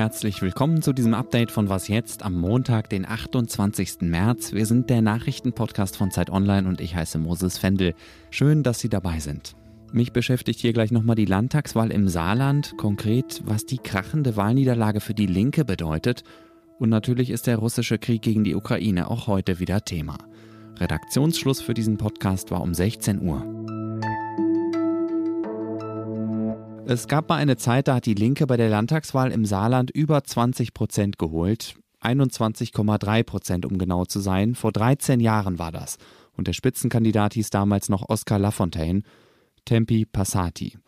Herzlich willkommen zu diesem Update von Was jetzt am Montag, den 28. März. Wir sind der Nachrichtenpodcast von Zeit Online und ich heiße Moses Fendel. Schön, dass Sie dabei sind. Mich beschäftigt hier gleich nochmal die Landtagswahl im Saarland, konkret, was die krachende Wahlniederlage für die Linke bedeutet. Und natürlich ist der russische Krieg gegen die Ukraine auch heute wieder Thema. Redaktionsschluss für diesen Podcast war um 16 Uhr. Es gab mal eine Zeit, da hat die Linke bei der Landtagswahl im Saarland über 20 Prozent geholt. 21,3 Prozent, um genau zu sein. Vor 13 Jahren war das. Und der Spitzenkandidat hieß damals noch Oskar Lafontaine. Tempi Passati.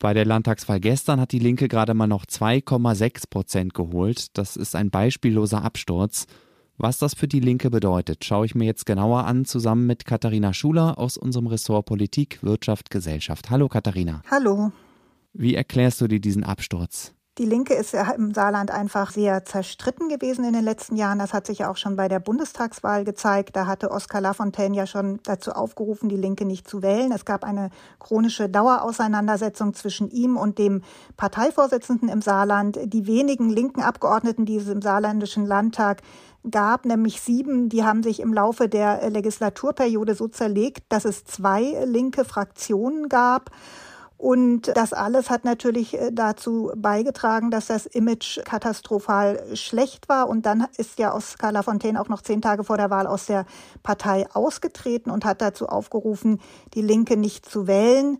Bei der Landtagswahl gestern hat die Linke gerade mal noch 2,6 Prozent geholt. Das ist ein beispielloser Absturz. Was das für die Linke bedeutet, schaue ich mir jetzt genauer an, zusammen mit Katharina Schuler aus unserem Ressort Politik, Wirtschaft, Gesellschaft. Hallo Katharina. Hallo. Wie erklärst du dir diesen Absturz? Die Linke ist ja im Saarland einfach sehr zerstritten gewesen in den letzten Jahren. Das hat sich ja auch schon bei der Bundestagswahl gezeigt. Da hatte Oskar Lafontaine ja schon dazu aufgerufen, die Linke nicht zu wählen. Es gab eine chronische Dauerauseinandersetzung zwischen ihm und dem Parteivorsitzenden im Saarland. Die wenigen linken Abgeordneten, die es im saarländischen Landtag gab, nämlich sieben, die haben sich im Laufe der Legislaturperiode so zerlegt, dass es zwei linke Fraktionen gab. Und das alles hat natürlich äh, dazu beigetragen, dass das Image katastrophal schlecht war. Und dann ist ja Oskar Lafontaine auch noch zehn Tage vor der Wahl aus der Partei ausgetreten und hat dazu aufgerufen, die Linke nicht zu wählen.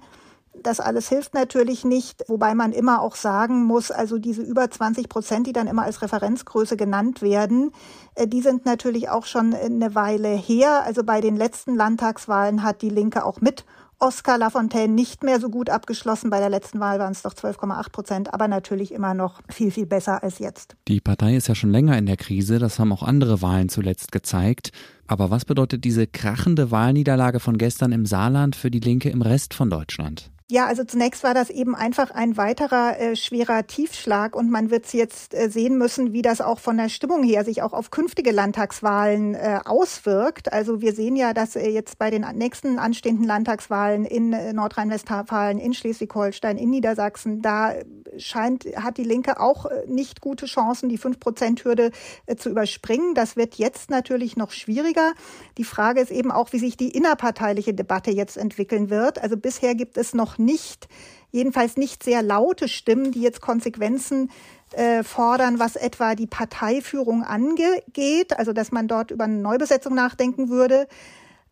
Das alles hilft natürlich nicht, wobei man immer auch sagen muss, also diese über 20 Prozent, die dann immer als Referenzgröße genannt werden, äh, die sind natürlich auch schon eine Weile her. Also bei den letzten Landtagswahlen hat die Linke auch mit Oskar Lafontaine nicht mehr so gut abgeschlossen. Bei der letzten Wahl waren es doch 12,8 Prozent, aber natürlich immer noch viel, viel besser als jetzt. Die Partei ist ja schon länger in der Krise, das haben auch andere Wahlen zuletzt gezeigt. Aber was bedeutet diese krachende Wahlniederlage von gestern im Saarland für die Linke im Rest von Deutschland? Ja, also zunächst war das eben einfach ein weiterer äh, schwerer Tiefschlag und man wird jetzt äh, sehen müssen, wie das auch von der Stimmung her sich auch auf künftige Landtagswahlen äh, auswirkt. Also wir sehen ja, dass äh, jetzt bei den nächsten anstehenden Landtagswahlen in äh, Nordrhein-Westfalen, in Schleswig-Holstein, in Niedersachsen, da scheint, hat die Linke auch äh, nicht gute Chancen, die 5-Prozent-Hürde zu überspringen. Das wird jetzt natürlich noch schwieriger. Die Frage ist eben auch, wie sich die innerparteiliche Debatte jetzt entwickeln wird. Also bisher gibt es noch nicht, jedenfalls nicht sehr laute Stimmen, die jetzt Konsequenzen äh, fordern, was etwa die Parteiführung angeht, also dass man dort über eine Neubesetzung nachdenken würde.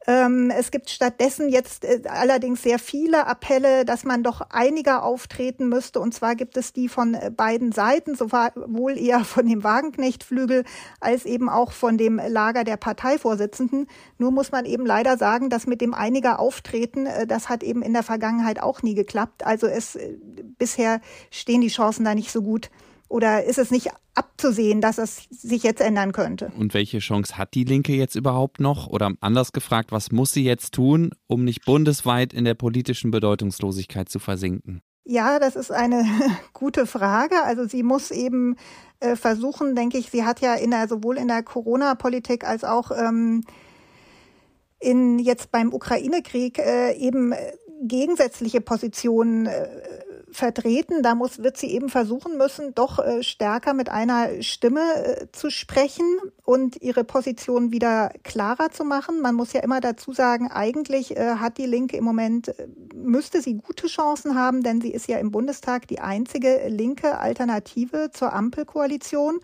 Ähm, es gibt stattdessen jetzt äh, allerdings sehr viele Appelle, dass man doch einiger auftreten müsste. Und zwar gibt es die von äh, beiden Seiten, sowohl eher von dem Wagenknechtflügel als eben auch von dem Lager der Parteivorsitzenden. Nur muss man eben leider sagen, dass mit dem einiger Auftreten, äh, das hat eben in der Vergangenheit auch nie geklappt. Also es bisher stehen die Chancen da nicht so gut oder ist es nicht abzusehen, dass es sich jetzt ändern könnte? Und welche Chance hat die Linke jetzt überhaupt noch? Oder anders gefragt, was muss sie jetzt tun, um nicht bundesweit in der politischen Bedeutungslosigkeit zu versinken? Ja, das ist eine gute Frage. Also sie muss eben äh, versuchen, denke ich, sie hat ja in der, sowohl in der Corona-Politik als auch ähm, in jetzt beim Ukraine-Krieg äh, eben gegensätzliche Positionen äh, vertreten. Da muss, wird sie eben versuchen müssen, doch äh, stärker mit einer Stimme äh, zu sprechen und ihre Position wieder klarer zu machen. Man muss ja immer dazu sagen, eigentlich äh, hat die Linke im Moment, müsste sie gute Chancen haben, denn sie ist ja im Bundestag die einzige linke Alternative zur Ampelkoalition.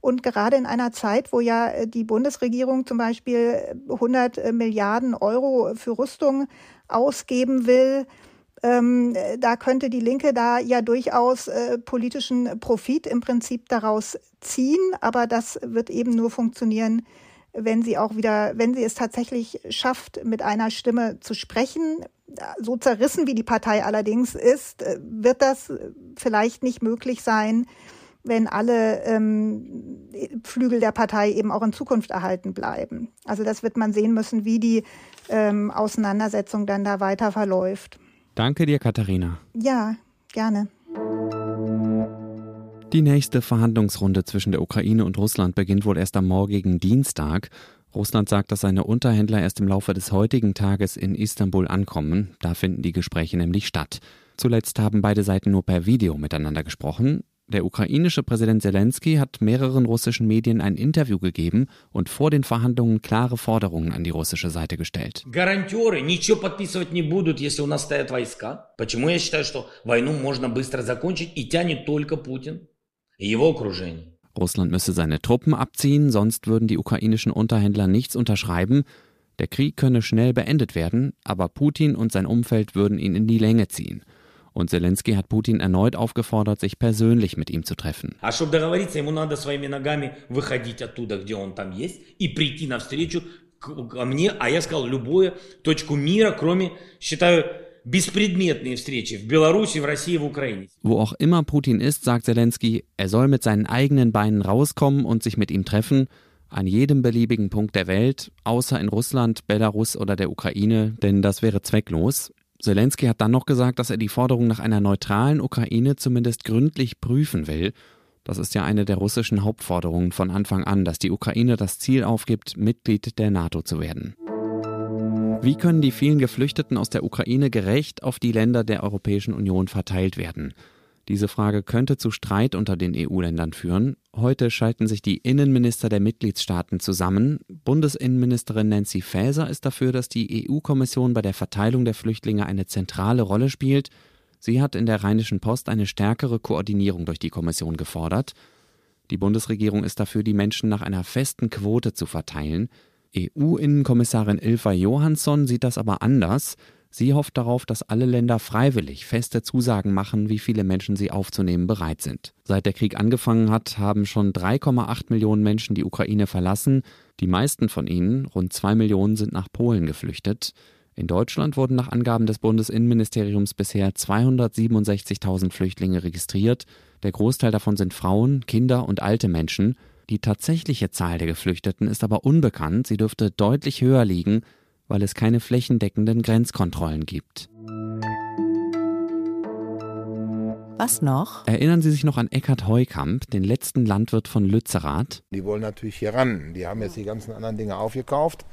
Und gerade in einer Zeit, wo ja die Bundesregierung zum Beispiel 100 äh, Milliarden Euro für Rüstung ausgeben will, ähm, da könnte die Linke da ja durchaus äh, politischen Profit im Prinzip daraus ziehen, aber das wird eben nur funktionieren, wenn sie auch wieder, wenn sie es tatsächlich schafft, mit einer Stimme zu sprechen. So zerrissen wie die Partei allerdings ist, äh, wird das vielleicht nicht möglich sein, wenn alle ähm, Flügel der Partei eben auch in Zukunft erhalten bleiben. Also das wird man sehen müssen, wie die ähm, Auseinandersetzung dann da weiter verläuft. Danke dir, Katharina. Ja, gerne. Die nächste Verhandlungsrunde zwischen der Ukraine und Russland beginnt wohl erst am morgigen Dienstag. Russland sagt, dass seine Unterhändler erst im Laufe des heutigen Tages in Istanbul ankommen. Da finden die Gespräche nämlich statt. Zuletzt haben beide Seiten nur per Video miteinander gesprochen. Der ukrainische Präsident Zelensky hat mehreren russischen Medien ein Interview gegeben und vor den Verhandlungen klare Forderungen an die russische Seite gestellt. Гарантёры ничего подписывать не будут, если у нас стоят войска. Почему я считаю, что войну можно быстро закончить и тянет только Путин и его окружение. Russland müsse seine Truppen abziehen, sonst würden die ukrainischen Unterhändler nichts unterschreiben. Der Krieg könne schnell beendet werden, aber Putin und sein Umfeld würden ihn in die Länge ziehen. Und Zelensky hat Putin erneut aufgefordert, sich persönlich mit ihm zu treffen. А чтобы договориться, ему надо своими ногами выходить оттуда, где он там есть, и прийти навстречу ко мне, а я сказал, любую точку мира, кроме, считаю, беспредметные встречи в Беларуси, в России, в Украине. Wo auch immer Putin ist, sagt Zelensky, er soll mit seinen eigenen Beinen rauskommen und sich mit ihm treffen, an jedem beliebigen Punkt der Welt, außer in Russland, Belarus oder der Ukraine, denn das wäre zwecklos. Zelensky hat dann noch gesagt, dass er die Forderung nach einer neutralen Ukraine zumindest gründlich prüfen will. Das ist ja eine der russischen Hauptforderungen von Anfang an, dass die Ukraine das Ziel aufgibt, Mitglied der NATO zu werden. Wie können die vielen Geflüchteten aus der Ukraine gerecht auf die Länder der Europäischen Union verteilt werden? Diese Frage könnte zu Streit unter den EU-Ländern führen. Heute schalten sich die Innenminister der Mitgliedstaaten zusammen. Bundesinnenministerin Nancy Faeser ist dafür, dass die EU-Kommission bei der Verteilung der Flüchtlinge eine zentrale Rolle spielt. Sie hat in der Rheinischen Post eine stärkere Koordinierung durch die Kommission gefordert. Die Bundesregierung ist dafür, die Menschen nach einer festen Quote zu verteilen. EU-Innenkommissarin Ilva Johansson sieht das aber anders. Sie hofft darauf, dass alle Länder freiwillig feste Zusagen machen, wie viele Menschen sie aufzunehmen bereit sind. Seit der Krieg angefangen hat, haben schon 3,8 Millionen Menschen die Ukraine verlassen. Die meisten von ihnen, rund 2 Millionen, sind nach Polen geflüchtet. In Deutschland wurden nach Angaben des Bundesinnenministeriums bisher 267.000 Flüchtlinge registriert. Der Großteil davon sind Frauen, Kinder und alte Menschen. Die tatsächliche Zahl der Geflüchteten ist aber unbekannt. Sie dürfte deutlich höher liegen, weil es keine flächendeckenden Grenzkontrollen gibt. Was noch? Erinnern Sie sich noch an Eckhard Heukamp, den letzten Landwirt von Lützerath? Die wollen natürlich hier ran. Die haben jetzt die ganzen anderen Dinge aufgekauft.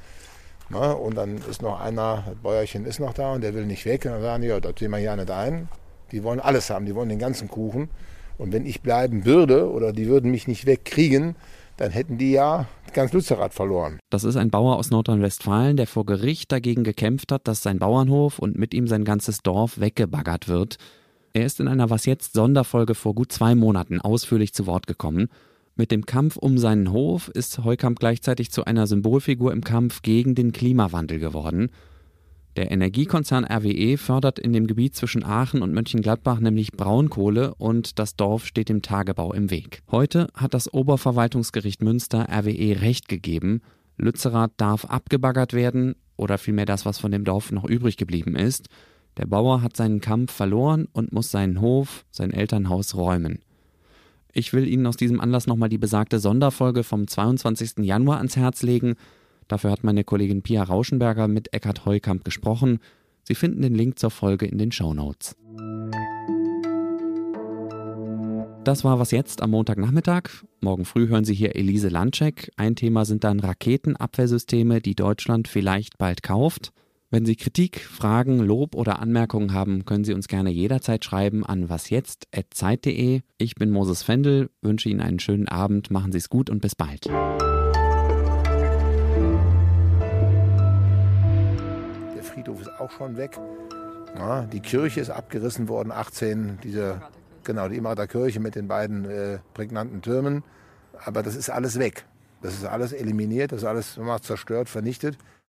Na, und dann ist noch einer, das Bäuerchen ist noch da und der will nicht weg. Und dann sagen die, ja, da ziehen wir hier nicht ein. Die wollen alles haben, die wollen den ganzen Kuchen. Und wenn ich bleiben würde oder die würden mich nicht wegkriegen, dann hätten die ja ganz Lützerath verloren. Das ist ein Bauer aus Nordrhein-Westfalen, der vor Gericht dagegen gekämpft hat, dass sein Bauernhof und mit ihm sein ganzes Dorf weggebaggert wird. Er ist in einer Was jetzt Sonderfolge vor gut zwei Monaten ausführlich zu Wort gekommen. Mit dem Kampf um seinen Hof ist Heukamp gleichzeitig zu einer Symbolfigur im Kampf gegen den Klimawandel geworden. Der Energiekonzern RWE fördert in dem Gebiet zwischen Aachen und Mönchengladbach nämlich Braunkohle und das Dorf steht dem Tagebau im Weg. Heute hat das Oberverwaltungsgericht Münster RWE Recht gegeben. Lützerath darf abgebaggert werden oder vielmehr das, was von dem Dorf noch übrig geblieben ist. Der Bauer hat seinen Kampf verloren und muss seinen Hof, sein Elternhaus räumen. Ich will Ihnen aus diesem Anlass nochmal die besagte Sonderfolge vom 22. Januar ans Herz legen. Dafür hat meine Kollegin Pia Rauschenberger mit Eckhard Heukamp gesprochen. Sie finden den Link zur Folge in den Show Notes. Das war was jetzt am Montagnachmittag. Morgen früh hören Sie hier Elise Landcheck. Ein Thema sind dann Raketenabwehrsysteme, die Deutschland vielleicht bald kauft. Wenn Sie Kritik, Fragen, Lob oder Anmerkungen haben, können Sie uns gerne jederzeit schreiben an wasjetzt.zeit.de. Ich bin Moses Fendel, wünsche Ihnen einen schönen Abend, machen Sie es gut und bis bald. Auch schon weg. Ja, die Kirche ist abgerissen worden, 18, diese, genau, die Immerter Kirche mit den beiden äh, prägnanten Türmen. Aber das ist alles weg. Das ist alles eliminiert, das ist alles zerstört, vernichtet.